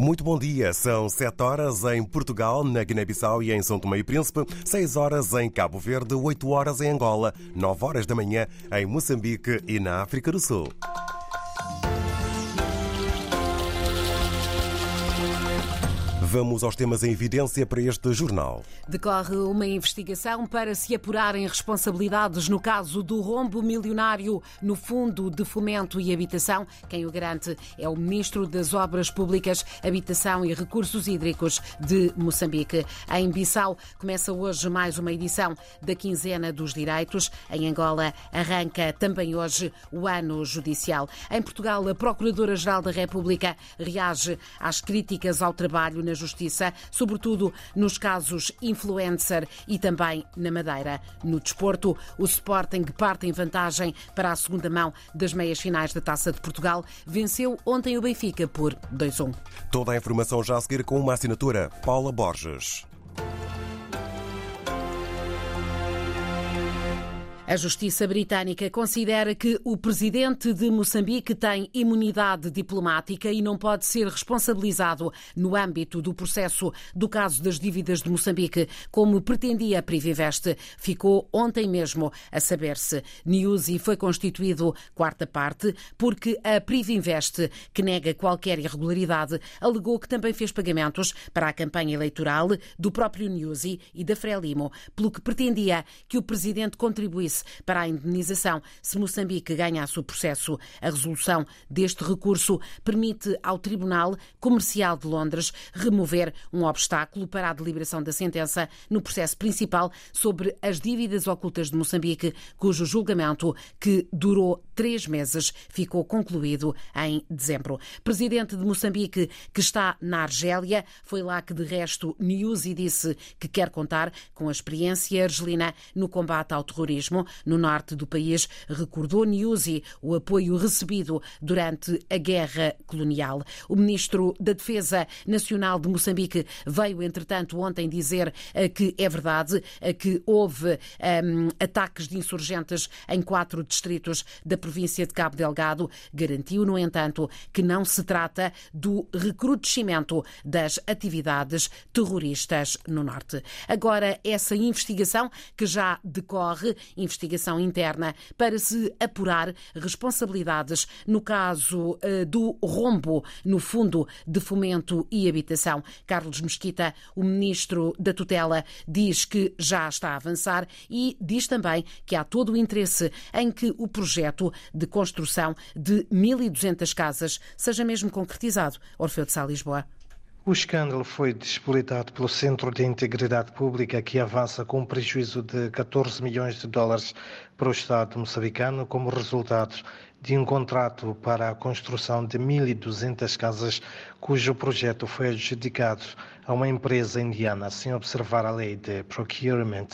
Muito bom dia. São 7 horas em Portugal, na Guiné-Bissau e em São Tomé e Príncipe, 6 horas em Cabo Verde, 8 horas em Angola, 9 horas da manhã em Moçambique e na África do Sul. Vamos aos temas em evidência para este jornal. Decorre uma investigação para se apurarem responsabilidades no caso do rombo milionário no Fundo de Fomento e Habitação. Quem o garante é o Ministro das Obras Públicas, Habitação e Recursos Hídricos de Moçambique. Em Bissau começa hoje mais uma edição da Quinzena dos Direitos. Em Angola arranca também hoje o ano judicial. Em Portugal, a Procuradora-Geral da República reage às críticas ao trabalho nas Justiça, sobretudo nos casos influencer e também na Madeira. No desporto, o Sporting parte em vantagem para a segunda mão das meias finais da Taça de Portugal. Venceu ontem o Benfica por 2-1. Toda a informação já a seguir com uma assinatura. Paula Borges. A justiça britânica considera que o presidente de Moçambique tem imunidade diplomática e não pode ser responsabilizado no âmbito do processo do caso das dívidas de Moçambique, como pretendia a Privinvest. Ficou ontem mesmo a saber-se. Newsy foi constituído quarta parte porque a Privinvest, que nega qualquer irregularidade, alegou que também fez pagamentos para a campanha eleitoral do próprio Newsy e da Frelimo, pelo que pretendia que o presidente contribuísse para a indenização se Moçambique ganhasse o processo. A resolução deste recurso permite ao Tribunal Comercial de Londres remover um obstáculo para a deliberação da sentença no processo principal sobre as dívidas ocultas de Moçambique, cujo julgamento, que durou três meses, ficou concluído em dezembro. Presidente de Moçambique, que está na Argélia, foi lá que, de resto, Newsy disse que quer contar com a experiência argelina no combate ao terrorismo no norte do país, recordou Niusi o apoio recebido durante a guerra colonial. O ministro da Defesa Nacional de Moçambique veio, entretanto, ontem dizer que é verdade que houve um, ataques de insurgentes em quatro distritos da província de Cabo Delgado. Garantiu, no entanto, que não se trata do recrudescimento das atividades terroristas no norte. Agora, essa investigação que já decorre, investigação interna para se apurar responsabilidades no caso uh, do rombo no Fundo de Fomento e Habitação. Carlos Mesquita, o ministro da tutela, diz que já está a avançar e diz também que há todo o interesse em que o projeto de construção de 1.200 casas seja mesmo concretizado. Orfeu de Sá, Lisboa. O escândalo foi despolitado pelo Centro de Integridade Pública, que avança com um prejuízo de 14 milhões de dólares para o Estado moçambicano como resultado de um contrato para a construção de 1.200 casas, cujo projeto foi adjudicado a uma empresa indiana sem observar a lei de procurement.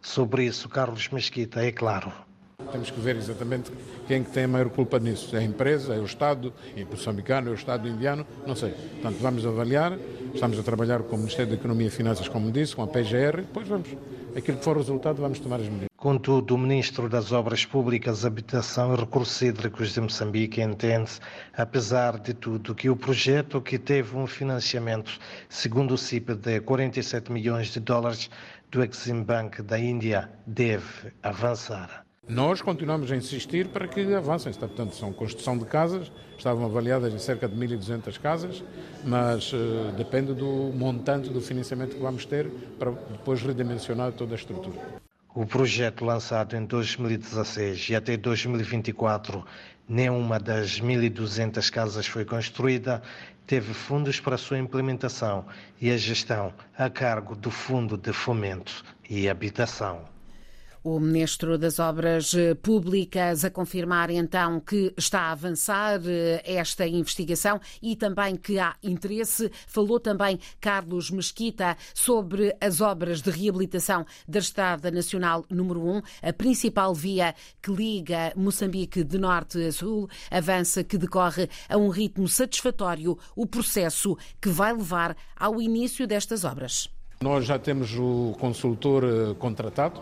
Sobre isso, Carlos Mesquita é claro. Temos que ver exatamente quem que tem a maior culpa nisso. É a empresa, é o Estado, é moçambicano, é o Estado indiano, não sei. Portanto, vamos avaliar, estamos a trabalhar com o Ministério da Economia e Finanças, como disse, com a PGR, depois vamos, aquilo que for o resultado, vamos tomar as medidas. Contudo, o Ministro das Obras Públicas, Habitação e Recursos Hídricos de Moçambique entende, apesar de tudo, que o projeto que teve um financiamento, segundo o CIP, de 47 milhões de dólares do Exim Bank da Índia, deve avançar. Nós continuamos a insistir para que avancem. Portanto, são construção de casas, estavam avaliadas em cerca de 1.200 casas, mas uh, depende do montante do financiamento que vamos ter para depois redimensionar toda a estrutura. O projeto lançado em 2016 e até 2024, nenhuma das 1.200 casas foi construída, teve fundos para sua implementação e a gestão a cargo do Fundo de Fomento e Habitação. O Ministro das Obras Públicas a confirmar então que está a avançar eh, esta investigação e também que há interesse. Falou também Carlos Mesquita sobre as obras de reabilitação da Estrada Nacional número 1, a principal via que liga Moçambique de norte a sul. Avança que decorre a um ritmo satisfatório o processo que vai levar ao início destas obras. Nós já temos o consultor eh, contratado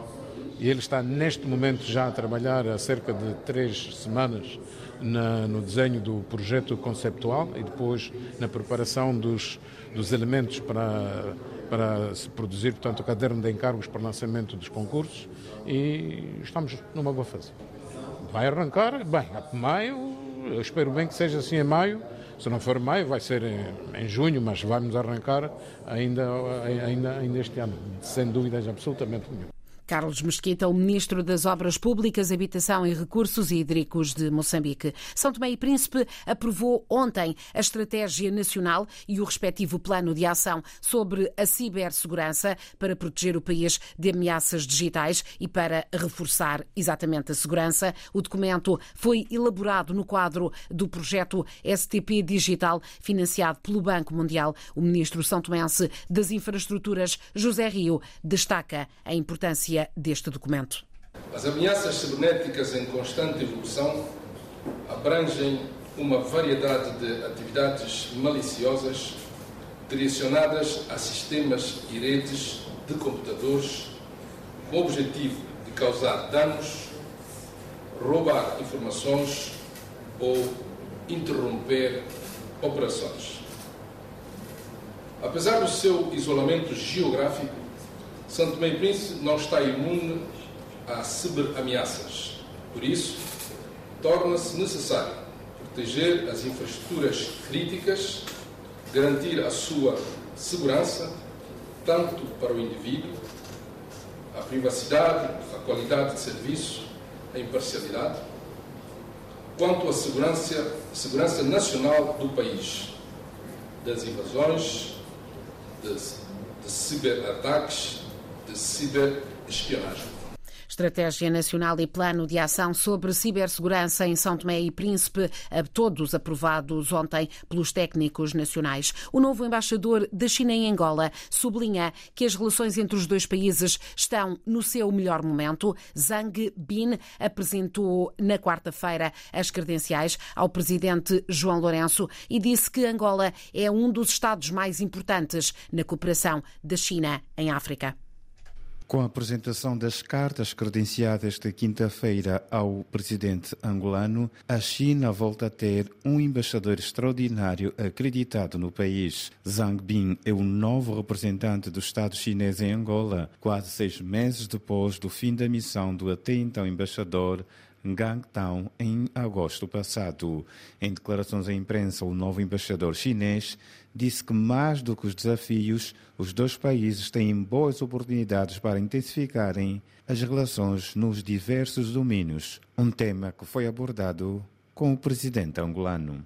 e ele está neste momento já a trabalhar há cerca de três semanas na, no desenho do projeto conceptual e depois na preparação dos, dos elementos para, para se produzir, portanto, o caderno de encargos para lançamento dos concursos e estamos numa boa fase. Vai arrancar, bem, a maio, eu espero bem que seja assim em maio, se não for maio, vai ser em, em junho, mas vamos arrancar ainda, ainda, ainda este ano, sem dúvidas absolutamente nenhuma. Carlos Mesquita, o Ministro das Obras Públicas, Habitação e Recursos Hídricos de Moçambique. São Tomé e Príncipe aprovou ontem a Estratégia Nacional e o respectivo Plano de Ação sobre a cibersegurança para proteger o país de ameaças digitais e para reforçar exatamente a segurança. O documento foi elaborado no quadro do projeto STP Digital, financiado pelo Banco Mundial. O Ministro São Tomense das Infraestruturas, José Rio, destaca a importância deste documento. As ameaças cibernéticas em constante evolução abrangem uma variedade de atividades maliciosas direcionadas a sistemas e redes de computadores com o objetivo de causar danos, roubar informações ou interromper operações. Apesar do seu isolamento geográfico, Santo Tomé e Príncipe não está imune a ciberameaças. Por isso, torna-se necessário proteger as infraestruturas críticas, garantir a sua segurança, tanto para o indivíduo, a privacidade, a qualidade de serviço, a imparcialidade, quanto à segurança, segurança nacional do país, das invasões, de, de ciberataques, ciberespionagem. Estratégia Nacional e Plano de Ação sobre Cibersegurança em São Tomé e Príncipe, todos aprovados ontem pelos técnicos nacionais. O novo embaixador da China em Angola sublinha que as relações entre os dois países estão no seu melhor momento. Zhang Bin apresentou na quarta-feira as credenciais ao presidente João Lourenço e disse que Angola é um dos estados mais importantes na cooperação da China em África. Com a apresentação das cartas credenciadas esta quinta-feira ao presidente angolano, a China volta a ter um embaixador extraordinário acreditado no país. Zhang Bin é o novo representante do Estado chinês em Angola, quase seis meses depois do fim da missão do até então embaixador Gangtown em agosto passado. Em declarações à imprensa, o novo embaixador chinês disse que, mais do que os desafios, os dois países têm boas oportunidades para intensificarem as relações nos diversos domínios, um tema que foi abordado com o presidente angolano.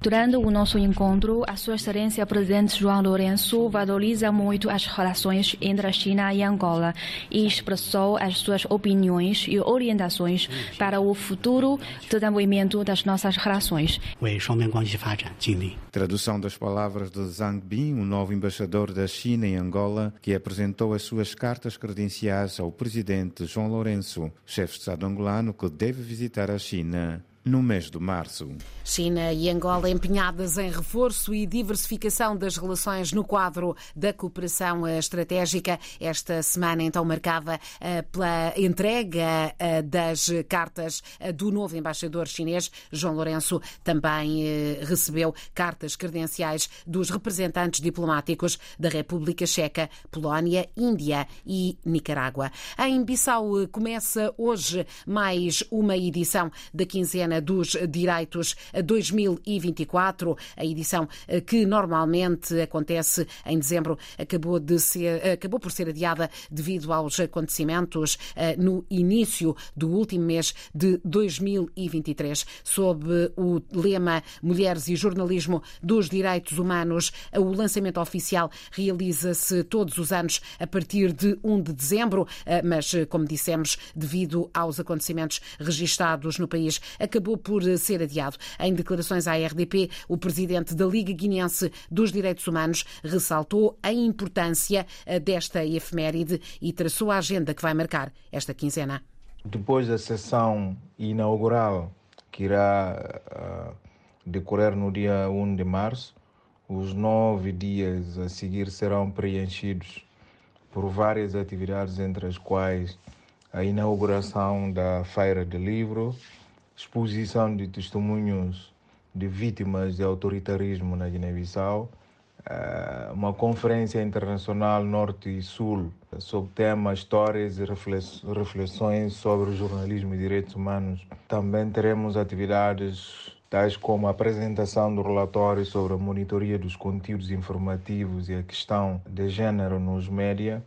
Durante o nosso encontro, a Sua Excelência Presidente João Lourenço valoriza muito as relações entre a China e Angola e expressou as suas opiniões e orientações para o futuro desenvolvimento das nossas relações. Tradução das palavras de Zhang Bin, o novo embaixador da China em Angola, que apresentou as suas cartas credenciais ao presidente João Lourenço, chefe de Estado angolano que deve visitar a China no mês de março. China e Angola empenhadas em reforço e diversificação das relações no quadro da cooperação estratégica. Esta semana, então, marcada eh, pela entrega eh, das cartas eh, do novo embaixador chinês, João Lourenço, também recebeu cartas credenciais dos representantes diplomáticos da República Checa, Polónia, Índia e Nicarágua. Em Bissau começa hoje mais uma edição da quinzena dos Direitos 2024. A edição eh, que normalmente acontece em dezembro acabou, de ser, acabou por ser adiada devido aos acontecimentos eh, no início do último mês de 2023. Sob o lema Mulheres e Jornalismo dos Direitos Humanos, o lançamento oficial realiza-se todos os anos a partir de 1 de dezembro, eh, mas, como dissemos, devido aos acontecimentos registados no país, acabou acabou por ser adiado. Em declarações à RDP, o presidente da Liga Guinense dos Direitos Humanos ressaltou a importância eh, desta efeméride e traçou a agenda que vai marcar esta quinzena. Depois da sessão inaugural, que irá uh, decorrer no dia 1 de março, os nove dias a seguir serão preenchidos por várias atividades, entre as quais a inauguração da Feira de Livro, exposição de testemunhos de vítimas de autoritarismo na Guiné-Bissau, eh, uma conferência internacional Norte e Sul sobre tema Histórias e reflexões sobre jornalismo e direitos humanos. Também teremos atividades tais como a apresentação do relatório sobre a monitoria dos conteúdos informativos e a questão de género nos média,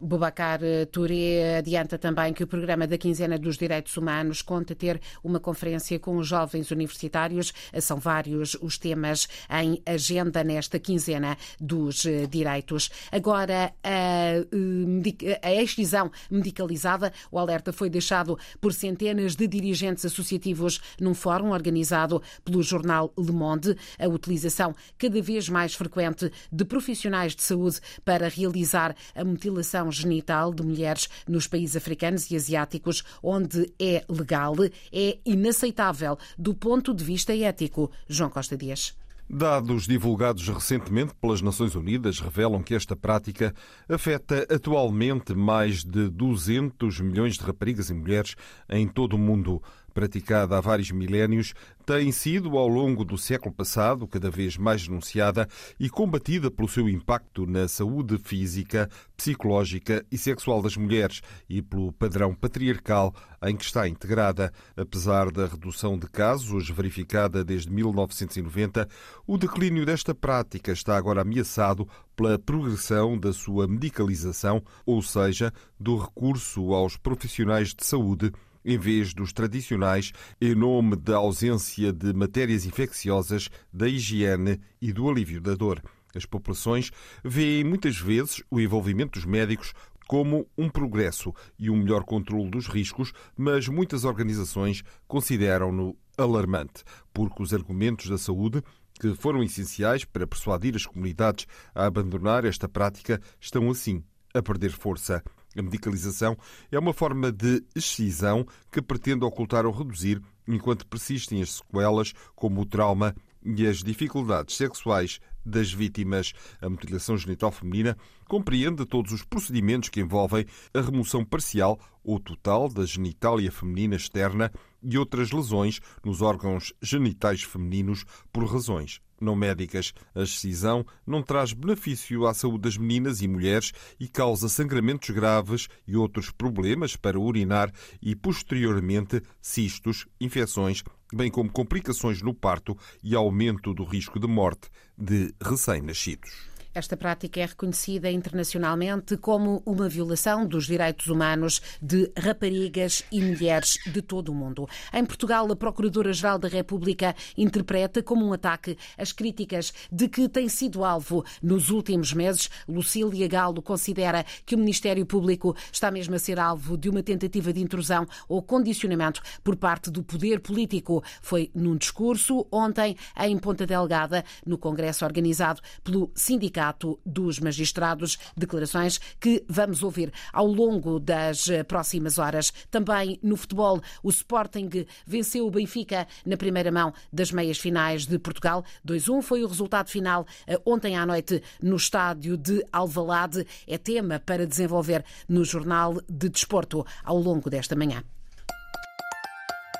Bubacar eh, Touré adianta também que o programa da quinzena dos direitos humanos conta ter uma conferência com os jovens universitários. São vários os temas em agenda nesta quinzena dos eh, direitos. Agora, a, eh, a excisão medicalizada, o alerta foi deixado por centenas de dirigentes associativos num fórum organizado pelo jornal Le Monde. A utilização cada vez mais frequente de profissionais de saúde para realizar a mutilação genital de mulheres nos países africanos e asiáticos, onde é legal, é inaceitável do ponto de vista ético. João Costa Dias. Dados divulgados recentemente pelas Nações Unidas revelam que esta prática afeta atualmente mais de 200 milhões de raparigas e mulheres em todo o mundo praticada há vários milénios, tem sido, ao longo do século passado, cada vez mais denunciada e combatida pelo seu impacto na saúde física, psicológica e sexual das mulheres e pelo padrão patriarcal em que está integrada. Apesar da redução de casos verificada desde 1990, o declínio desta prática está agora ameaçado pela progressão da sua medicalização, ou seja, do recurso aos profissionais de saúde em vez dos tradicionais, em nome da ausência de matérias infecciosas, da higiene e do alívio da dor. As populações veem muitas vezes o envolvimento dos médicos como um progresso e um melhor controle dos riscos, mas muitas organizações consideram-no alarmante, porque os argumentos da saúde que foram essenciais para persuadir as comunidades a abandonar esta prática estão assim a perder força. A medicalização é uma forma de excisão que pretende ocultar ou reduzir, enquanto persistem as sequelas, como o trauma e as dificuldades sexuais das vítimas. A mutilação genital feminina compreende todos os procedimentos que envolvem a remoção parcial ou total da genitália feminina externa e outras lesões nos órgãos genitais femininos por razões não médicas. A excisão não traz benefício à saúde das meninas e mulheres e causa sangramentos graves e outros problemas para urinar e, posteriormente, cistos, infecções, bem como complicações no parto e aumento do risco de morte de recém-nascidos. Esta prática é reconhecida internacionalmente como uma violação dos direitos humanos de raparigas e mulheres de todo o mundo. Em Portugal, a Procuradora-Geral da República interpreta como um ataque as críticas de que tem sido alvo nos últimos meses. Lucília Galo considera que o Ministério Público está mesmo a ser alvo de uma tentativa de intrusão ou condicionamento por parte do poder político. Foi num discurso ontem em Ponta Delgada, no Congresso organizado pelo Sindicato Sindicato dos Magistrados, declarações que vamos ouvir ao longo das eh, próximas horas. Também no futebol, o Sporting venceu o Benfica na primeira mão das meias finais de Portugal. 2-1 foi o resultado final eh, ontem à noite no estádio de Alvalade. É tema para desenvolver no Jornal de Desporto ao longo desta manhã.